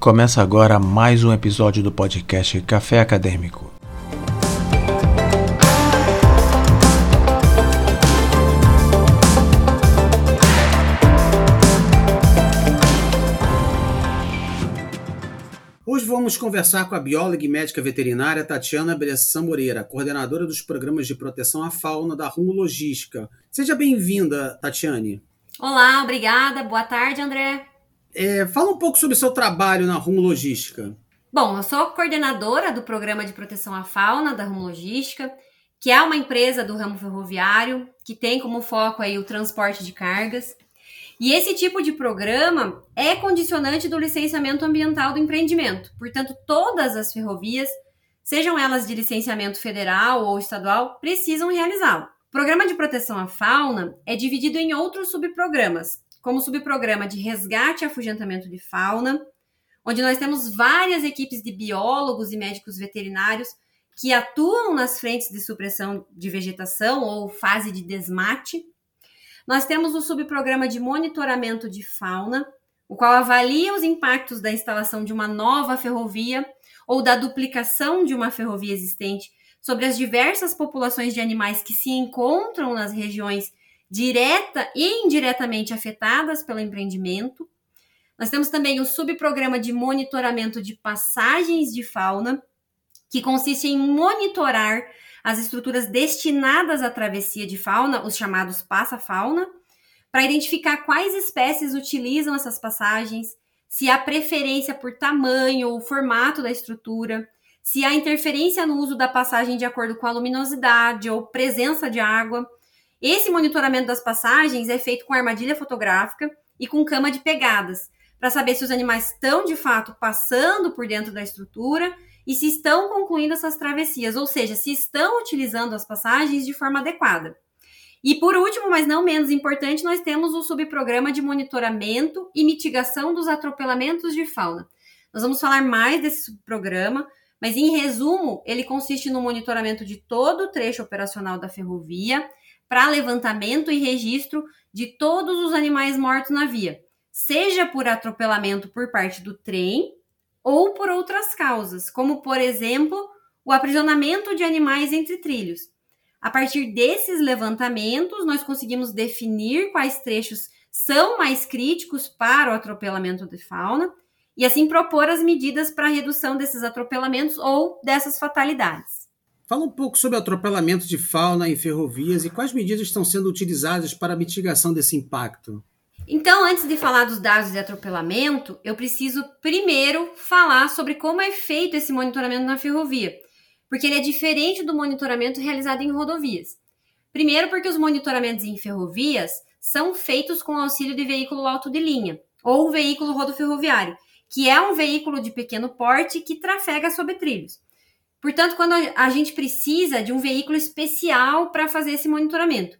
Começa agora mais um episódio do podcast Café Acadêmico. Hoje vamos conversar com a bióloga e médica veterinária Tatiana Bressan Moreira, coordenadora dos programas de proteção à fauna da Rumo Logística. Seja bem-vinda, Tatiane. Olá, obrigada. Boa tarde, André. É, fala um pouco sobre o seu trabalho na Rumo Logística. Bom, eu sou coordenadora do Programa de Proteção à Fauna da Rumo Logística, que é uma empresa do ramo ferroviário, que tem como foco aí o transporte de cargas. E esse tipo de programa é condicionante do licenciamento ambiental do empreendimento. Portanto, todas as ferrovias, sejam elas de licenciamento federal ou estadual, precisam realizá-lo. O programa de proteção à fauna é dividido em outros subprogramas, como subprograma de resgate e afugentamento de fauna, onde nós temos várias equipes de biólogos e médicos veterinários que atuam nas frentes de supressão de vegetação ou fase de desmate. Nós temos o subprograma de monitoramento de fauna, o qual avalia os impactos da instalação de uma nova ferrovia ou da duplicação de uma ferrovia existente sobre as diversas populações de animais que se encontram nas regiões direta e indiretamente afetadas pelo empreendimento. Nós temos também o subprograma de monitoramento de passagens de fauna, que consiste em monitorar as estruturas destinadas à travessia de fauna, os chamados passa-fauna, para identificar quais espécies utilizam essas passagens, se há preferência por tamanho ou formato da estrutura, se há interferência no uso da passagem de acordo com a luminosidade ou presença de água. Esse monitoramento das passagens é feito com armadilha fotográfica e com cama de pegadas, para saber se os animais estão de fato passando por dentro da estrutura e se estão concluindo essas travessias, ou seja, se estão utilizando as passagens de forma adequada. E por último, mas não menos importante, nós temos o subprograma de monitoramento e mitigação dos atropelamentos de fauna. Nós vamos falar mais desse subprograma, mas, em resumo, ele consiste no monitoramento de todo o trecho operacional da ferrovia para levantamento e registro de todos os animais mortos na via, seja por atropelamento por parte do trem ou por outras causas, como, por exemplo, o aprisionamento de animais entre trilhos. A partir desses levantamentos, nós conseguimos definir quais trechos são mais críticos para o atropelamento de fauna e assim propor as medidas para redução desses atropelamentos ou dessas fatalidades. Fala um pouco sobre atropelamento de fauna em ferrovias e quais medidas estão sendo utilizadas para a mitigação desse impacto. Então, antes de falar dos dados de atropelamento, eu preciso primeiro falar sobre como é feito esse monitoramento na ferrovia, porque ele é diferente do monitoramento realizado em rodovias. Primeiro, porque os monitoramentos em ferrovias são feitos com auxílio de veículo alto de linha ou veículo rodoferroviário, que é um veículo de pequeno porte que trafega sobre trilhos. Portanto, quando a gente precisa de um veículo especial para fazer esse monitoramento.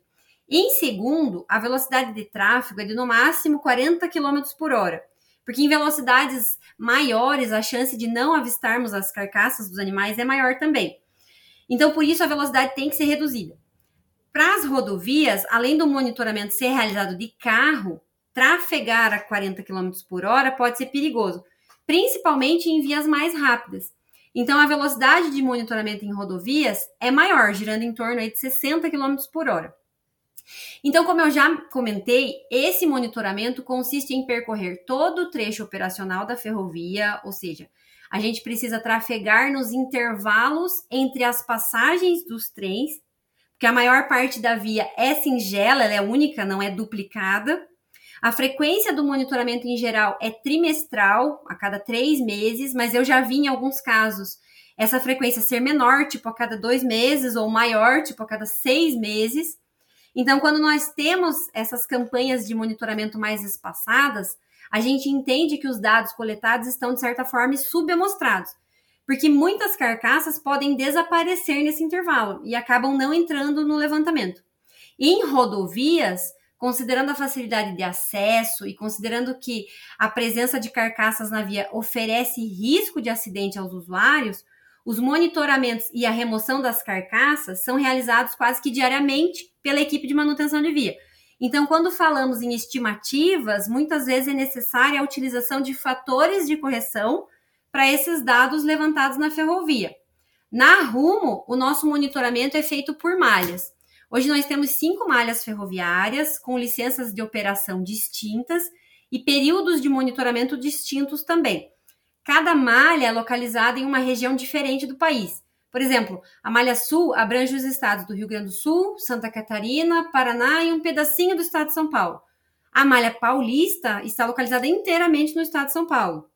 Em segundo, a velocidade de tráfego é de no máximo 40 km por hora, porque em velocidades maiores a chance de não avistarmos as carcaças dos animais é maior também. Então, por isso, a velocidade tem que ser reduzida. Para as rodovias, além do monitoramento ser realizado de carro, trafegar a 40 km por hora pode ser perigoso, principalmente em vias mais rápidas. Então, a velocidade de monitoramento em rodovias é maior, girando em torno de 60 km por hora. Então, como eu já comentei, esse monitoramento consiste em percorrer todo o trecho operacional da ferrovia, ou seja, a gente precisa trafegar nos intervalos entre as passagens dos trens, porque a maior parte da via é singela, ela é única, não é duplicada. A frequência do monitoramento em geral é trimestral, a cada três meses, mas eu já vi em alguns casos essa frequência ser menor, tipo a cada dois meses, ou maior, tipo a cada seis meses. Então, quando nós temos essas campanhas de monitoramento mais espaçadas, a gente entende que os dados coletados estão, de certa forma, subamostrados, porque muitas carcaças podem desaparecer nesse intervalo e acabam não entrando no levantamento. Em rodovias, considerando a facilidade de acesso e considerando que a presença de carcaças na via oferece risco de acidente aos usuários, os monitoramentos e a remoção das carcaças são realizados quase que diariamente pela equipe de manutenção de via. Então, quando falamos em estimativas, muitas vezes é necessária a utilização de fatores de correção para esses dados levantados na ferrovia. Na Rumo, o nosso monitoramento é feito por malhas. Hoje nós temos cinco malhas ferroviárias com licenças de operação distintas e períodos de monitoramento distintos também. Cada malha é localizada em uma região diferente do país. Por exemplo, a Malha Sul abrange os estados do Rio Grande do Sul, Santa Catarina, Paraná e um pedacinho do estado de São Paulo. A Malha Paulista está localizada inteiramente no estado de São Paulo.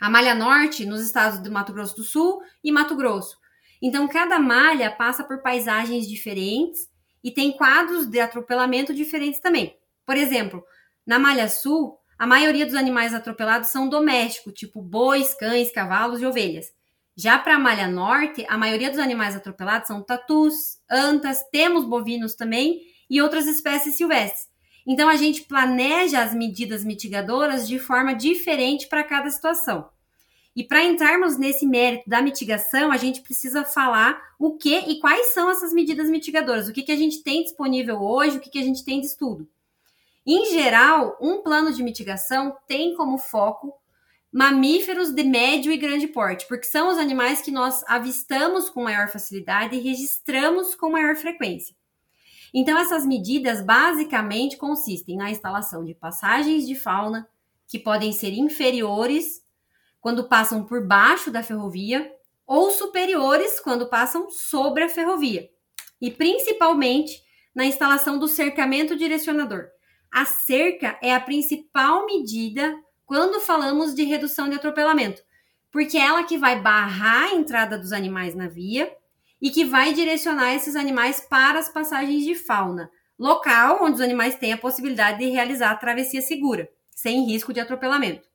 A Malha Norte, nos estados do Mato Grosso do Sul e Mato Grosso. Então, cada malha passa por paisagens diferentes e tem quadros de atropelamento diferentes também. Por exemplo, na Malha Sul, a maioria dos animais atropelados são domésticos, tipo bois, cães, cavalos e ovelhas. Já para a malha norte, a maioria dos animais atropelados são tatus, antas, temos bovinos também e outras espécies silvestres. Então a gente planeja as medidas mitigadoras de forma diferente para cada situação. E para entrarmos nesse mérito da mitigação, a gente precisa falar o que e quais são essas medidas mitigadoras, o que, que a gente tem disponível hoje, o que, que a gente tem de estudo. Em geral, um plano de mitigação tem como foco mamíferos de médio e grande porte, porque são os animais que nós avistamos com maior facilidade e registramos com maior frequência. Então, essas medidas basicamente consistem na instalação de passagens de fauna que podem ser inferiores quando passam por baixo da ferrovia ou superiores quando passam sobre a ferrovia, e principalmente na instalação do cercamento direcionador. A cerca é a principal medida quando falamos de redução de atropelamento, porque é ela que vai barrar a entrada dos animais na via e que vai direcionar esses animais para as passagens de fauna, local onde os animais têm a possibilidade de realizar a travessia segura, sem risco de atropelamento.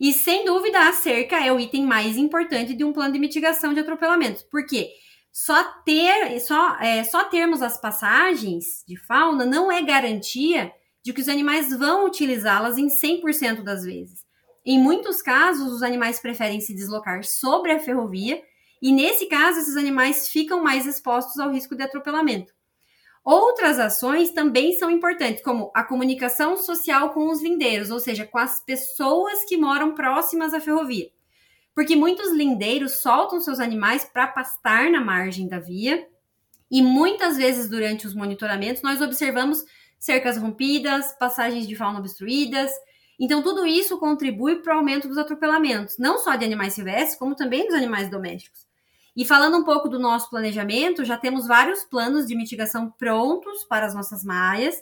E sem dúvida a cerca é o item mais importante de um plano de mitigação de atropelamentos, porque só ter só, é, só termos as passagens de fauna não é garantia de que os animais vão utilizá-las em 100% das vezes. Em muitos casos, os animais preferem se deslocar sobre a ferrovia e, nesse caso, esses animais ficam mais expostos ao risco de atropelamento. Outras ações também são importantes, como a comunicação social com os lindeiros, ou seja, com as pessoas que moram próximas à ferrovia. Porque muitos lindeiros soltam seus animais para pastar na margem da via e muitas vezes durante os monitoramentos nós observamos cercas rompidas, passagens de fauna obstruídas. Então, tudo isso contribui para o aumento dos atropelamentos, não só de animais silvestres, como também dos animais domésticos. E falando um pouco do nosso planejamento, já temos vários planos de mitigação prontos para as nossas malhas,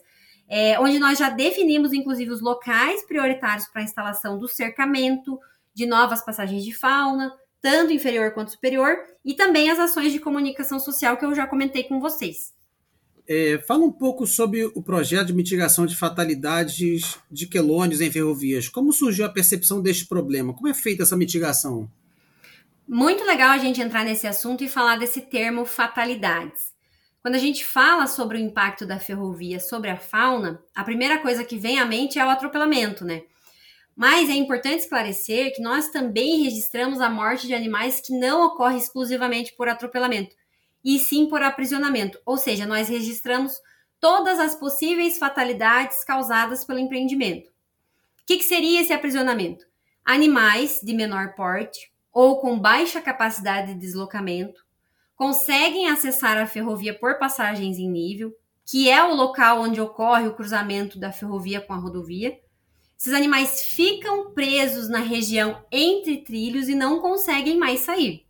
é, onde nós já definimos, inclusive, os locais prioritários para a instalação do cercamento, de novas passagens de fauna, tanto inferior quanto superior, e também as ações de comunicação social que eu já comentei com vocês. É, fala um pouco sobre o projeto de mitigação de fatalidades de quelônios em ferrovias. Como surgiu a percepção deste problema? Como é feita essa mitigação? Muito legal a gente entrar nesse assunto e falar desse termo fatalidades. Quando a gente fala sobre o impacto da ferrovia sobre a fauna, a primeira coisa que vem à mente é o atropelamento, né? Mas é importante esclarecer que nós também registramos a morte de animais que não ocorre exclusivamente por atropelamento e sim por aprisionamento, ou seja, nós registramos todas as possíveis fatalidades causadas pelo empreendimento. O que, que seria esse aprisionamento? Animais de menor porte ou com baixa capacidade de deslocamento conseguem acessar a ferrovia por passagens em nível, que é o local onde ocorre o cruzamento da ferrovia com a rodovia. Esses animais ficam presos na região entre trilhos e não conseguem mais sair.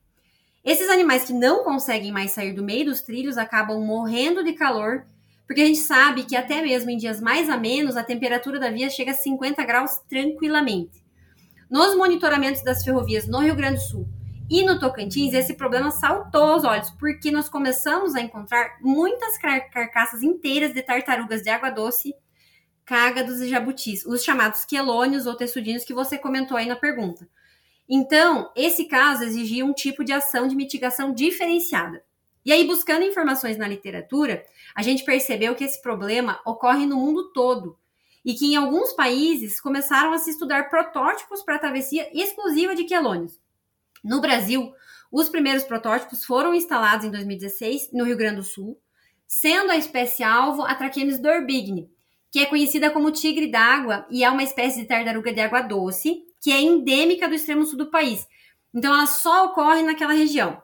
Esses animais que não conseguem mais sair do meio dos trilhos acabam morrendo de calor, porque a gente sabe que até mesmo em dias mais a menos a temperatura da via chega a 50 graus tranquilamente. Nos monitoramentos das ferrovias no Rio Grande do Sul e no Tocantins, esse problema saltou aos olhos, porque nós começamos a encontrar muitas car carcaças inteiras de tartarugas de água doce, cágados e jabutis, os chamados quelônios ou texudinhos que você comentou aí na pergunta. Então, esse caso exigia um tipo de ação de mitigação diferenciada. E aí, buscando informações na literatura, a gente percebeu que esse problema ocorre no mundo todo e que em alguns países começaram a se estudar protótipos para travessia exclusiva de quelônios. No Brasil, os primeiros protótipos foram instalados em 2016 no Rio Grande do Sul, sendo a espécie alvo a Trachemis dorbigne, que é conhecida como tigre d'água e é uma espécie de tartaruga de água doce, que é endêmica do extremo sul do país. Então ela só ocorre naquela região.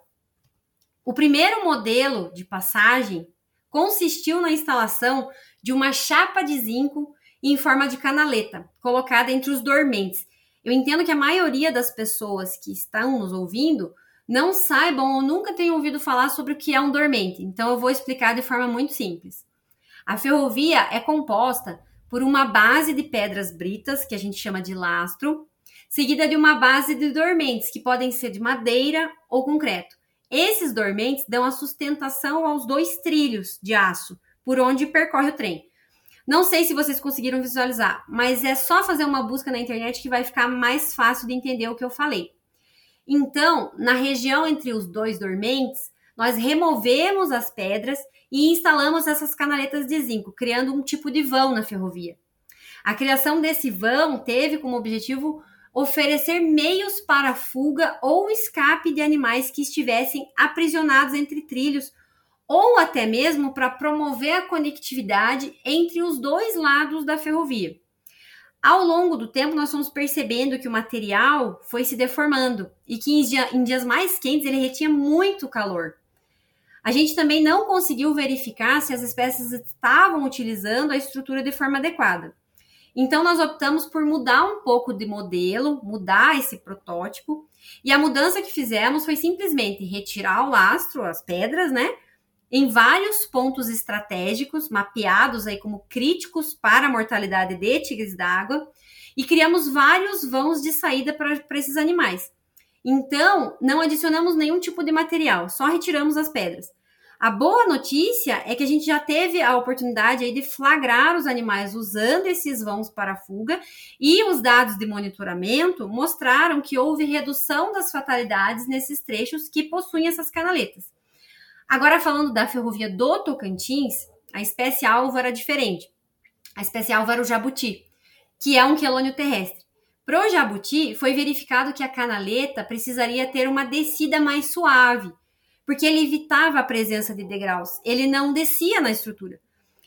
O primeiro modelo de passagem consistiu na instalação de uma chapa de zinco em forma de canaleta, colocada entre os dormentes. Eu entendo que a maioria das pessoas que estão nos ouvindo não saibam ou nunca tenham ouvido falar sobre o que é um dormente, então eu vou explicar de forma muito simples. A ferrovia é composta por uma base de pedras britas, que a gente chama de lastro, seguida de uma base de dormentes, que podem ser de madeira ou concreto. Esses dormentes dão a sustentação aos dois trilhos de aço por onde percorre o trem. Não sei se vocês conseguiram visualizar, mas é só fazer uma busca na internet que vai ficar mais fácil de entender o que eu falei. Então, na região entre os dois dormentes, nós removemos as pedras e instalamos essas canaletas de zinco, criando um tipo de vão na ferrovia. A criação desse vão teve como objetivo oferecer meios para fuga ou escape de animais que estivessem aprisionados entre trilhos, ou até mesmo para promover a conectividade entre os dois lados da ferrovia. Ao longo do tempo, nós fomos percebendo que o material foi se deformando e que em, dia, em dias mais quentes ele retinha muito calor. A gente também não conseguiu verificar se as espécies estavam utilizando a estrutura de forma adequada. Então, nós optamos por mudar um pouco de modelo, mudar esse protótipo. E a mudança que fizemos foi simplesmente retirar o lastro, as pedras, né? Em vários pontos estratégicos, mapeados aí como críticos para a mortalidade de tigres d'água, e criamos vários vãos de saída para esses animais. Então, não adicionamos nenhum tipo de material, só retiramos as pedras. A boa notícia é que a gente já teve a oportunidade aí de flagrar os animais usando esses vãos para fuga e os dados de monitoramento mostraram que houve redução das fatalidades nesses trechos que possuem essas canaletas. Agora falando da ferrovia do Tocantins, a espécie alvo era diferente. A espécie alvo era o jabuti, que é um quelônio terrestre. Para o jabuti, foi verificado que a canaleta precisaria ter uma descida mais suave, porque ele evitava a presença de degraus, ele não descia na estrutura.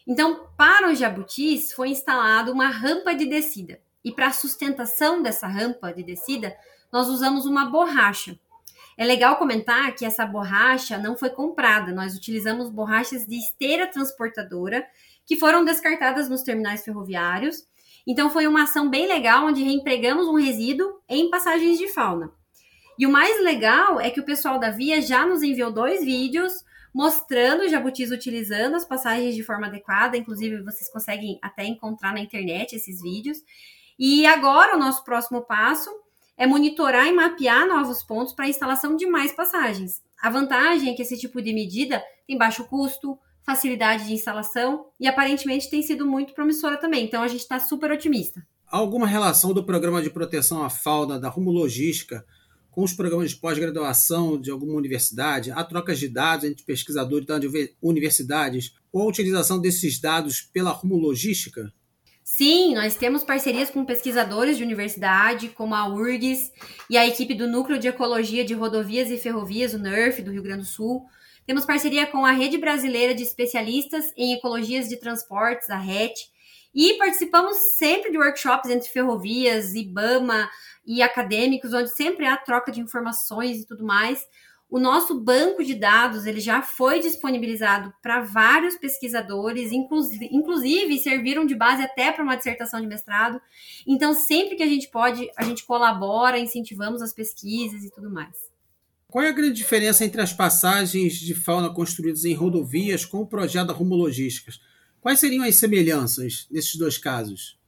Então, para os jabutis, foi instalada uma rampa de descida. E para a sustentação dessa rampa de descida, nós usamos uma borracha. É legal comentar que essa borracha não foi comprada, nós utilizamos borrachas de esteira transportadora que foram descartadas nos terminais ferroviários. Então, foi uma ação bem legal onde reempregamos um resíduo em passagens de fauna. E o mais legal é que o pessoal da Via já nos enviou dois vídeos mostrando jabutis utilizando as passagens de forma adequada. Inclusive, vocês conseguem até encontrar na internet esses vídeos. E agora, o nosso próximo passo é monitorar e mapear novos pontos para a instalação de mais passagens. A vantagem é que esse tipo de medida tem baixo custo, facilidade de instalação e aparentemente tem sido muito promissora também. Então, a gente está super otimista. Há alguma relação do programa de proteção à fauna da Rumo Logística com os programas de pós-graduação de alguma universidade, há trocas de dados entre pesquisadores de universidades ou a utilização desses dados pela rumo logística? Sim, nós temos parcerias com pesquisadores de universidade, como a URGS e a equipe do Núcleo de Ecologia de Rodovias e Ferrovias, o NERF, do Rio Grande do Sul. Temos parceria com a Rede Brasileira de Especialistas em Ecologias de Transportes, a RET, e participamos sempre de workshops entre ferrovias, IBAMA, e acadêmicos, onde sempre há troca de informações e tudo mais. O nosso banco de dados ele já foi disponibilizado para vários pesquisadores, inclusive, serviram de base até para uma dissertação de mestrado. Então, sempre que a gente pode, a gente colabora, incentivamos as pesquisas e tudo mais. Qual é a grande diferença entre as passagens de fauna construídas em rodovias com o projeto da Rumo Logísticas? Quais seriam as semelhanças nesses dois casos?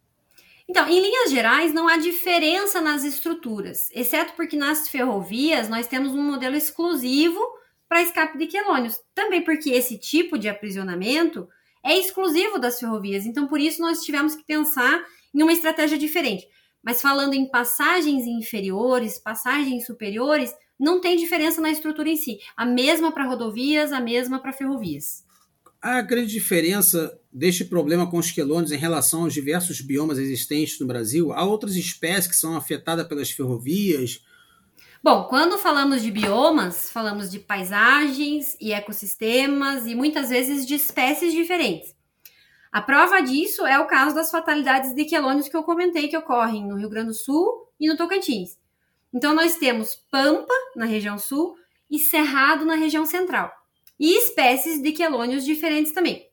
Então, em linhas gerais, não há diferença nas estruturas, exceto porque nas ferrovias nós temos um modelo exclusivo para escape de quelônios. Também porque esse tipo de aprisionamento é exclusivo das ferrovias. Então, por isso, nós tivemos que pensar em uma estratégia diferente. Mas falando em passagens inferiores, passagens superiores, não tem diferença na estrutura em si. A mesma para rodovias, a mesma para ferrovias. A grande diferença deste problema com os quelônios em relação aos diversos biomas existentes no Brasil, há outras espécies que são afetadas pelas ferrovias? Bom, quando falamos de biomas, falamos de paisagens e ecossistemas e muitas vezes de espécies diferentes. A prova disso é o caso das fatalidades de quelônios que eu comentei que ocorrem no Rio Grande do Sul e no Tocantins. Então, nós temos Pampa, na região sul, e Cerrado, na região central. E espécies de quelônios diferentes também.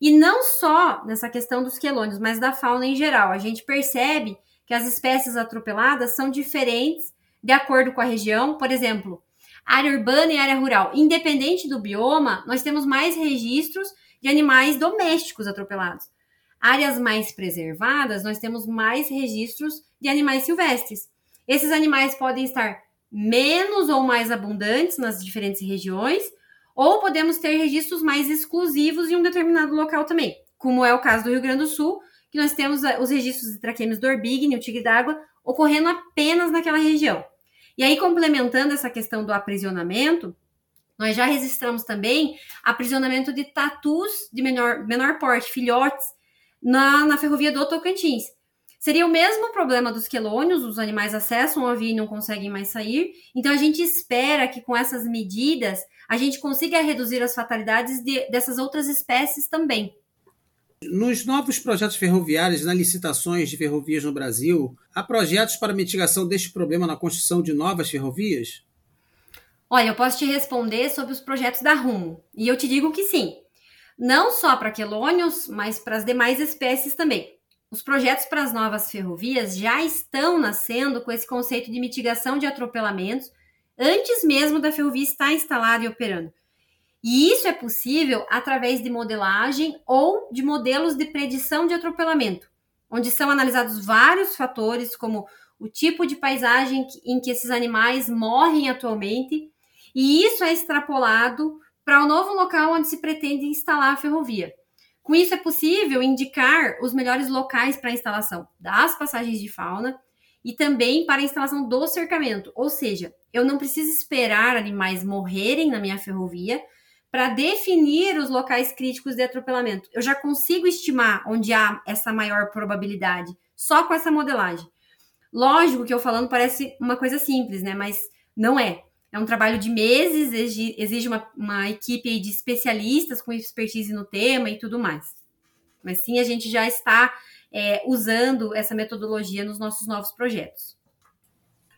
E não só nessa questão dos quelônios, mas da fauna em geral. A gente percebe que as espécies atropeladas são diferentes de acordo com a região. Por exemplo, área urbana e área rural. Independente do bioma, nós temos mais registros de animais domésticos atropelados. Áreas mais preservadas, nós temos mais registros de animais silvestres. Esses animais podem estar menos ou mais abundantes nas diferentes regiões, ou podemos ter registros mais exclusivos em um determinado local também, como é o caso do Rio Grande do Sul, que nós temos eh, os registros de traquemes do orbigne, o tigre d'água, ocorrendo apenas naquela região. E aí, complementando essa questão do aprisionamento, nós já registramos também aprisionamento de tatus de menor, menor porte, filhotes, na, na ferrovia do Tocantins. Seria o mesmo problema dos quelônios, os animais acessam a via e não conseguem mais sair. Então a gente espera que com essas medidas a gente consiga reduzir as fatalidades de, dessas outras espécies também. Nos novos projetos ferroviários, nas licitações de ferrovias no Brasil, há projetos para mitigação deste problema na construção de novas ferrovias? Olha, eu posso te responder sobre os projetos da Rumo. E eu te digo que sim. Não só para quelônios, mas para as demais espécies também. Os projetos para as novas ferrovias já estão nascendo com esse conceito de mitigação de atropelamentos antes mesmo da ferrovia estar instalada e operando. E isso é possível através de modelagem ou de modelos de predição de atropelamento, onde são analisados vários fatores, como o tipo de paisagem em que esses animais morrem atualmente, e isso é extrapolado para o novo local onde se pretende instalar a ferrovia. Com isso, é possível indicar os melhores locais para a instalação das passagens de fauna e também para a instalação do cercamento. Ou seja, eu não preciso esperar animais morrerem na minha ferrovia para definir os locais críticos de atropelamento. Eu já consigo estimar onde há essa maior probabilidade só com essa modelagem. Lógico que eu falando parece uma coisa simples, né? Mas não é. É um trabalho de meses, exige uma, uma equipe de especialistas com expertise no tema e tudo mais. Mas sim, a gente já está é, usando essa metodologia nos nossos novos projetos.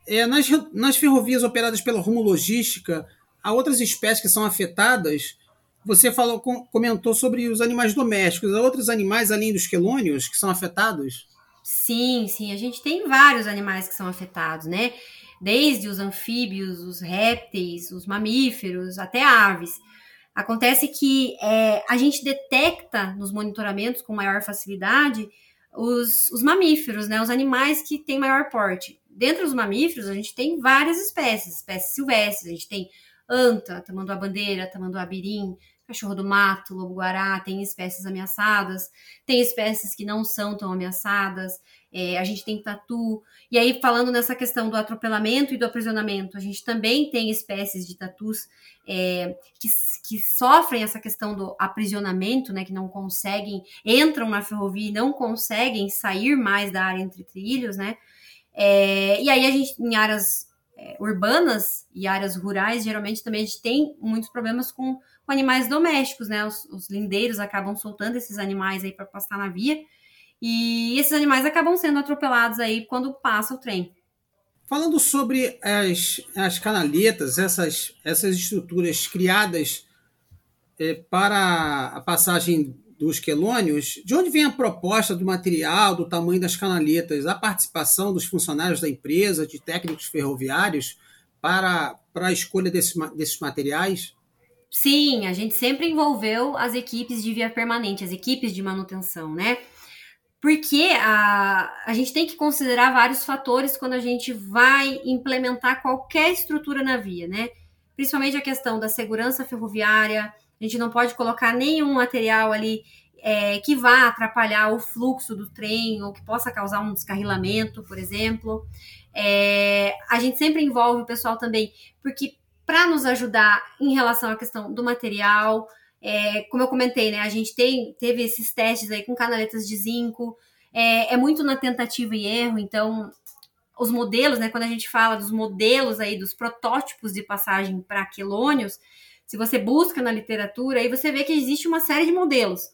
É, nas, nas ferrovias operadas pela Rumo Logística, há outras espécies que são afetadas. Você falou, comentou sobre os animais domésticos. Há outros animais além dos quelônios que são afetados? Sim, sim. A gente tem vários animais que são afetados, né? desde os anfíbios, os répteis, os mamíferos, até aves. Acontece que é, a gente detecta nos monitoramentos com maior facilidade os, os, mamíferos, né, os animais que têm maior porte. Dentre os mamíferos, a gente tem várias espécies, espécies silvestres, a gente tem anta, tamanduá-bandeira, tamanduá-birim, cachorro do mato, lobo-guará, tem espécies ameaçadas, tem espécies que não são tão ameaçadas, é, a gente tem tatu. E aí, falando nessa questão do atropelamento e do aprisionamento, a gente também tem espécies de tatus é, que, que sofrem essa questão do aprisionamento, né, que não conseguem, entram na ferrovia e não conseguem sair mais da área entre trilhos, né? É, e aí a gente, em áreas é, urbanas e áreas rurais, geralmente também a gente tem muitos problemas com, com animais domésticos, né? Os, os lindeiros acabam soltando esses animais aí para pastar na via e esses animais acabam sendo atropelados aí quando passa o trem. Falando sobre as, as canaletas, essas, essas estruturas criadas é, para a passagem dos quelônios, de onde vem a proposta do material, do tamanho das canaletas, a participação dos funcionários da empresa, de técnicos ferroviários, para, para a escolha desse, desses materiais? Sim, a gente sempre envolveu as equipes de via permanente, as equipes de manutenção, né? Porque a, a gente tem que considerar vários fatores quando a gente vai implementar qualquer estrutura na via, né? Principalmente a questão da segurança ferroviária, a gente não pode colocar nenhum material ali é, que vá atrapalhar o fluxo do trem ou que possa causar um descarrilamento, por exemplo. É, a gente sempre envolve o pessoal também, porque para nos ajudar em relação à questão do material, é, como eu comentei, né, a gente tem, teve esses testes aí com canaletas de zinco, é, é muito na tentativa e erro, então os modelos, né, quando a gente fala dos modelos aí, dos protótipos de passagem para quelônios, se você busca na literatura, aí você vê que existe uma série de modelos.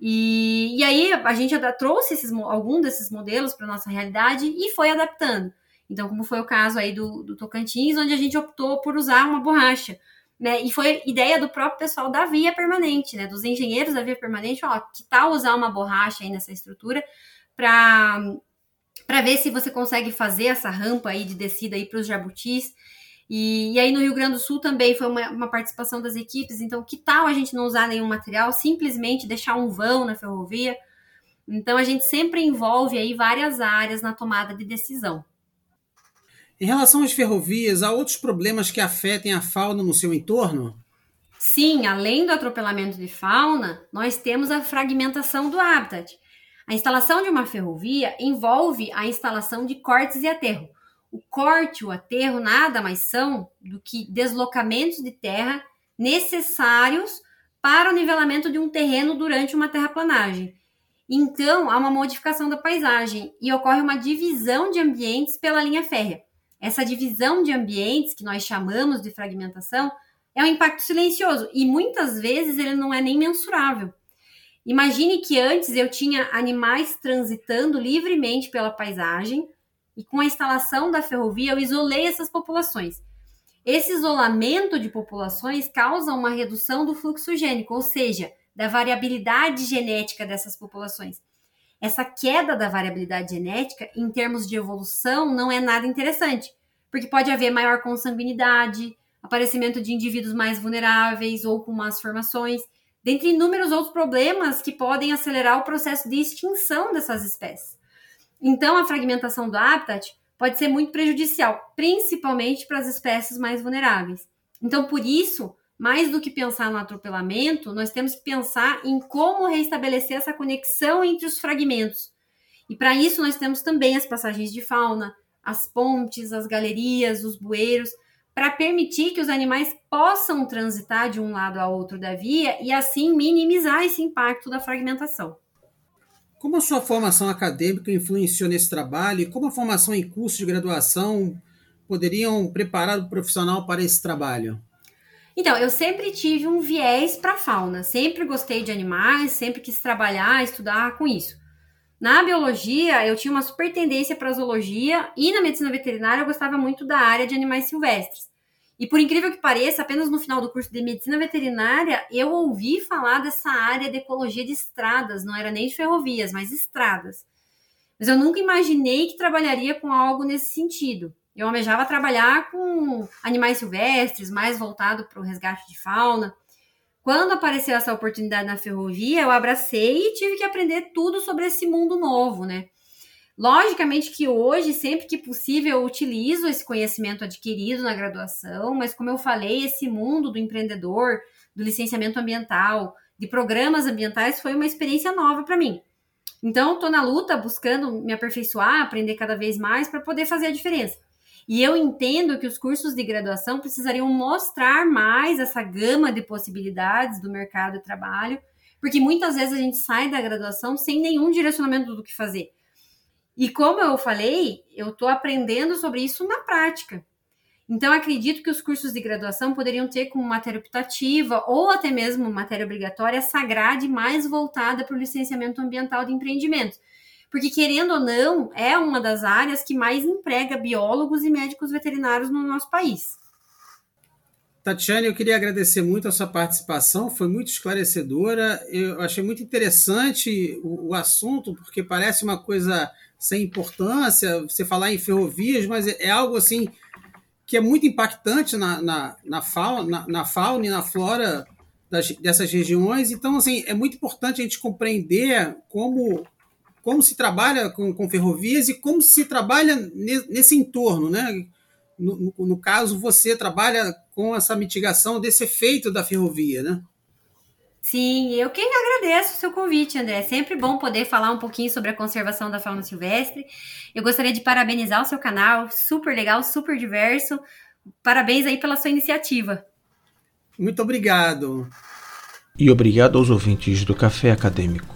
E, e aí a gente trouxe esses, algum desses modelos para nossa realidade e foi adaptando. Então, como foi o caso aí do, do Tocantins, onde a gente optou por usar uma borracha. Né? E foi ideia do próprio pessoal da via permanente, né? Dos engenheiros da via permanente, ó, que tal usar uma borracha aí nessa estrutura para para ver se você consegue fazer essa rampa aí de descida aí para os jabutis. E, e, aí no Rio Grande do Sul também foi uma, uma, participação das equipes. Então, que tal a gente não usar nenhum material, simplesmente deixar um vão na ferrovia? Então, a gente sempre envolve aí várias áreas na tomada de decisão. Em relação às ferrovias, há outros problemas que afetem a fauna no seu entorno? Sim, além do atropelamento de fauna, nós temos a fragmentação do habitat. A instalação de uma ferrovia envolve a instalação de cortes e aterro. O corte e o aterro nada mais são do que deslocamentos de terra necessários para o nivelamento de um terreno durante uma terraplanagem. Então, há uma modificação da paisagem e ocorre uma divisão de ambientes pela linha férrea. Essa divisão de ambientes, que nós chamamos de fragmentação, é um impacto silencioso e muitas vezes ele não é nem mensurável. Imagine que antes eu tinha animais transitando livremente pela paisagem e com a instalação da ferrovia eu isolei essas populações. Esse isolamento de populações causa uma redução do fluxo gênico, ou seja, da variabilidade genética dessas populações. Essa queda da variabilidade genética, em termos de evolução, não é nada interessante, porque pode haver maior consanguinidade, aparecimento de indivíduos mais vulneráveis ou com más formações, dentre inúmeros outros problemas que podem acelerar o processo de extinção dessas espécies. Então, a fragmentação do habitat pode ser muito prejudicial, principalmente para as espécies mais vulneráveis. Então, por isso, mais do que pensar no atropelamento, nós temos que pensar em como reestabelecer essa conexão entre os fragmentos. E para isso nós temos também as passagens de fauna, as pontes, as galerias, os bueiros, para permitir que os animais possam transitar de um lado a outro da via e assim minimizar esse impacto da fragmentação. Como a sua formação acadêmica influenciou nesse trabalho e como a formação em curso de graduação poderiam preparar o profissional para esse trabalho? Então, eu sempre tive um viés para fauna, sempre gostei de animais, sempre quis trabalhar, estudar com isso. Na biologia, eu tinha uma super tendência para zoologia e na medicina veterinária eu gostava muito da área de animais silvestres. E por incrível que pareça, apenas no final do curso de medicina veterinária eu ouvi falar dessa área de ecologia de estradas, não era nem de ferrovias, mas estradas. Mas eu nunca imaginei que trabalharia com algo nesse sentido. Eu almejava trabalhar com animais silvestres, mais voltado para o resgate de fauna. Quando apareceu essa oportunidade na ferrovia, eu abracei e tive que aprender tudo sobre esse mundo novo, né? Logicamente que hoje, sempre que possível, eu utilizo esse conhecimento adquirido na graduação, mas como eu falei, esse mundo do empreendedor, do licenciamento ambiental, de programas ambientais foi uma experiência nova para mim. Então, estou na luta, buscando me aperfeiçoar, aprender cada vez mais para poder fazer a diferença. E eu entendo que os cursos de graduação precisariam mostrar mais essa gama de possibilidades do mercado de trabalho, porque muitas vezes a gente sai da graduação sem nenhum direcionamento do que fazer. E como eu falei, eu estou aprendendo sobre isso na prática. Então, acredito que os cursos de graduação poderiam ter como matéria optativa ou até mesmo matéria obrigatória essa grade mais voltada para o licenciamento ambiental de empreendimentos porque querendo ou não, é uma das áreas que mais emprega biólogos e médicos veterinários no nosso país. Tatiane, eu queria agradecer muito a sua participação, foi muito esclarecedora. Eu achei muito interessante o, o assunto, porque parece uma coisa sem importância, você falar em ferrovias, mas é, é algo assim que é muito impactante na, na, na, fauna, na, na fauna e na flora das, dessas regiões. Então, assim, é muito importante a gente compreender como como se trabalha com, com ferrovias e como se trabalha nesse entorno, né? No, no, no, caso, você trabalha com essa mitigação desse efeito da ferrovia, né? Sim, eu quem agradeço o seu convite, André. É sempre bom poder falar um pouquinho sobre a conservação da fauna silvestre. Eu gostaria de parabenizar o seu canal, super legal, super diverso. Parabéns aí pela sua iniciativa. Muito obrigado. E obrigado aos ouvintes do Café Acadêmico.